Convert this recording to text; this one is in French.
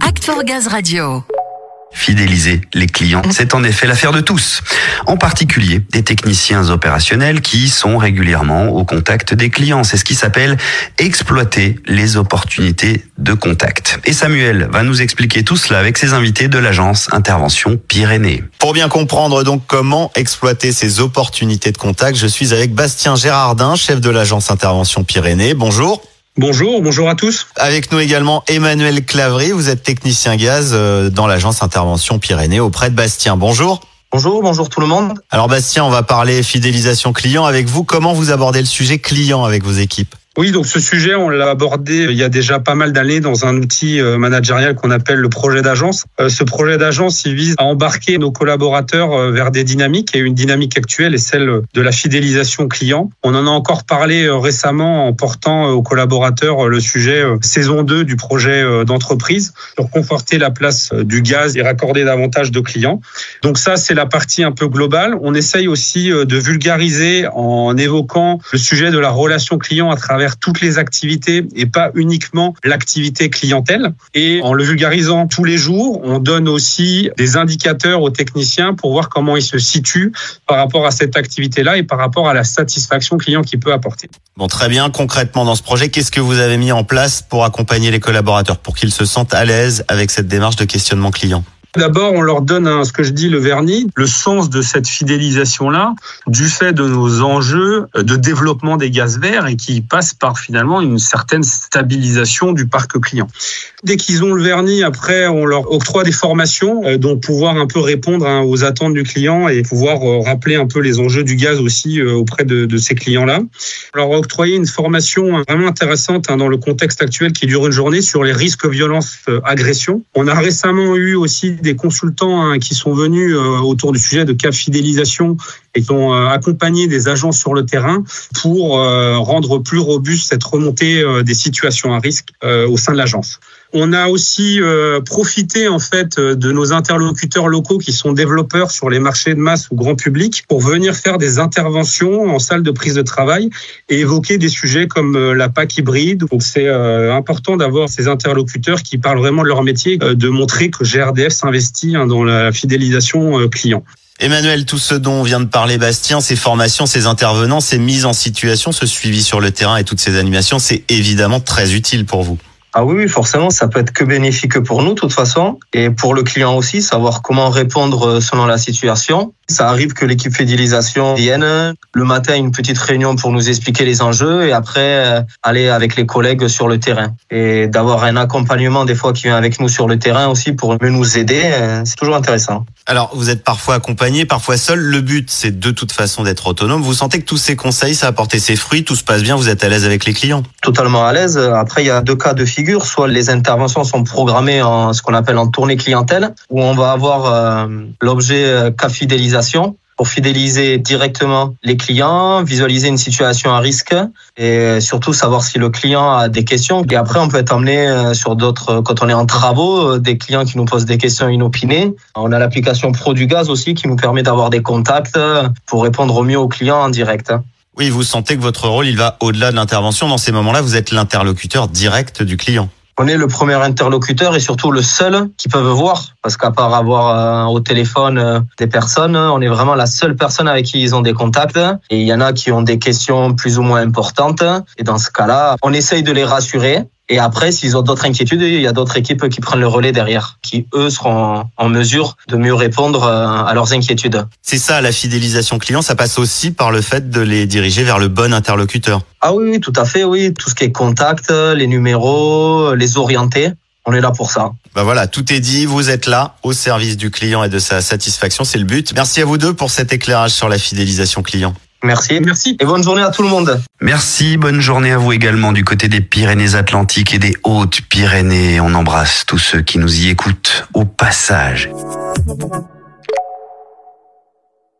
Act for Gaz Radio. Fidéliser les clients, c'est en effet l'affaire de tous, en particulier des techniciens opérationnels qui sont régulièrement au contact des clients. C'est ce qui s'appelle exploiter les opportunités de contact. Et Samuel va nous expliquer tout cela avec ses invités de l'agence Intervention Pyrénées. Pour bien comprendre donc comment exploiter ces opportunités de contact, je suis avec Bastien Gérardin, chef de l'agence Intervention Pyrénées. Bonjour. Bonjour, bonjour à tous. Avec nous également Emmanuel Clavry, vous êtes technicien gaz euh, dans l'agence Intervention Pyrénées auprès de Bastien. Bonjour. Bonjour, bonjour tout le monde. Alors Bastien, on va parler fidélisation client avec vous. Comment vous abordez le sujet client avec vos équipes? Oui, donc ce sujet, on l'a abordé il y a déjà pas mal d'années dans un outil euh, managérial qu'on appelle le projet d'agence. Euh, ce projet d'agence, il vise à embarquer nos collaborateurs euh, vers des dynamiques et une dynamique actuelle est celle de la fidélisation client. On en a encore parlé récemment en portant aux collaborateurs le sujet saison 2 du projet d'entreprise pour conforter la place du gaz et raccorder davantage de clients. Donc ça, c'est la partie un peu globale. On essaye aussi de vulgariser en évoquant le sujet de la relation client à travers toutes les activités et pas uniquement l'activité clientèle. Et en le vulgarisant tous les jours, on donne aussi des indicateurs aux techniciens pour voir comment ils se situent par rapport à cette activité-là et par rapport à la satisfaction client qu'il peut apporter. Bon, très bien. Concrètement, dans ce projet, qu'est-ce que vous avez mis en place pour accompagner les collaborateurs, pour qu'ils se sentent à l'aise avec cette démarche de questionnement client? D'abord, on leur donne ce que je dis le vernis, le sens de cette fidélisation-là, du fait de nos enjeux de développement des gaz verts et qui passe par finalement une certaine stabilisation du parc client. Dès qu'ils ont le vernis, après, on leur octroie des formations, euh, dont pouvoir un peu répondre hein, aux attentes du client et pouvoir euh, rappeler un peu les enjeux du gaz aussi euh, auprès de, ces clients-là. On leur a octroyé une formation vraiment intéressante hein, dans le contexte actuel qui dure une journée sur les risques violence agression. On a récemment eu aussi des consultants hein, qui sont venus euh, autour du sujet de cas fidélisation et qui ont euh, accompagné des agents sur le terrain pour euh, rendre plus robuste cette remontée des situations à risque au sein de l'agence. On a aussi profité en fait de nos interlocuteurs locaux qui sont développeurs sur les marchés de masse ou grand public pour venir faire des interventions en salle de prise de travail et évoquer des sujets comme la PAC hybride. Donc c'est important d'avoir ces interlocuteurs qui parlent vraiment de leur métier, de montrer que GRDF s'investit Hein, dans la fidélisation euh, client. Emmanuel, tout ce dont vient de parler Bastien, ces formations, ces intervenants, ces mises en situation, ce suivi sur le terrain et toutes ces animations, c'est évidemment très utile pour vous. Ah oui, forcément, ça peut être que bénéfique pour nous, de toute façon, et pour le client aussi, savoir comment répondre euh, selon la situation. Ça arrive que l'équipe fidélisation vienne le matin une petite réunion pour nous expliquer les enjeux et après euh, aller avec les collègues sur le terrain et d'avoir un accompagnement des fois qui vient avec nous sur le terrain aussi pour mieux nous aider. Euh, c'est toujours intéressant. Alors, vous êtes parfois accompagné, parfois seul. Le but, c'est de toute façon d'être autonome. Vous sentez que tous ces conseils, ça a apporté ses fruits, tout se passe bien, vous êtes à l'aise avec les clients Totalement à l'aise. Après, il y a deux cas de figure. Soit les interventions sont programmées en ce qu'on appelle en tournée clientèle, où on va avoir euh, l'objet cas fidélisation pour fidéliser directement les clients, visualiser une situation à risque et surtout savoir si le client a des questions. Et après, on peut être amené euh, sur d'autres, quand on est en travaux, euh, des clients qui nous posent des questions inopinées. On a l'application Pro du Gaz aussi qui nous permet d'avoir des contacts pour répondre au mieux aux clients en direct. Oui, vous sentez que votre rôle, il va au-delà de l'intervention. Dans ces moments-là, vous êtes l'interlocuteur direct du client on est le premier interlocuteur et surtout le seul qui peuvent voir. Parce qu'à part avoir euh, au téléphone euh, des personnes, on est vraiment la seule personne avec qui ils ont des contacts. Et il y en a qui ont des questions plus ou moins importantes. Et dans ce cas-là, on essaye de les rassurer et après, s'ils ont d'autres inquiétudes, il y a d'autres équipes qui prennent le relais derrière, qui eux seront en mesure de mieux répondre euh, à leurs inquiétudes. C'est ça, la fidélisation client, ça passe aussi par le fait de les diriger vers le bon interlocuteur. Ah oui, tout à fait, oui. Tout ce qui est contact, les numéros, les orienter. On est là pour ça. Bah voilà, tout est dit. Vous êtes là au service du client et de sa satisfaction. C'est le but. Merci à vous deux pour cet éclairage sur la fidélisation client. Merci. Merci. Et bonne journée à tout le monde. Merci. Bonne journée à vous également du côté des Pyrénées-Atlantiques et des Hautes-Pyrénées. On embrasse tous ceux qui nous y écoutent au passage.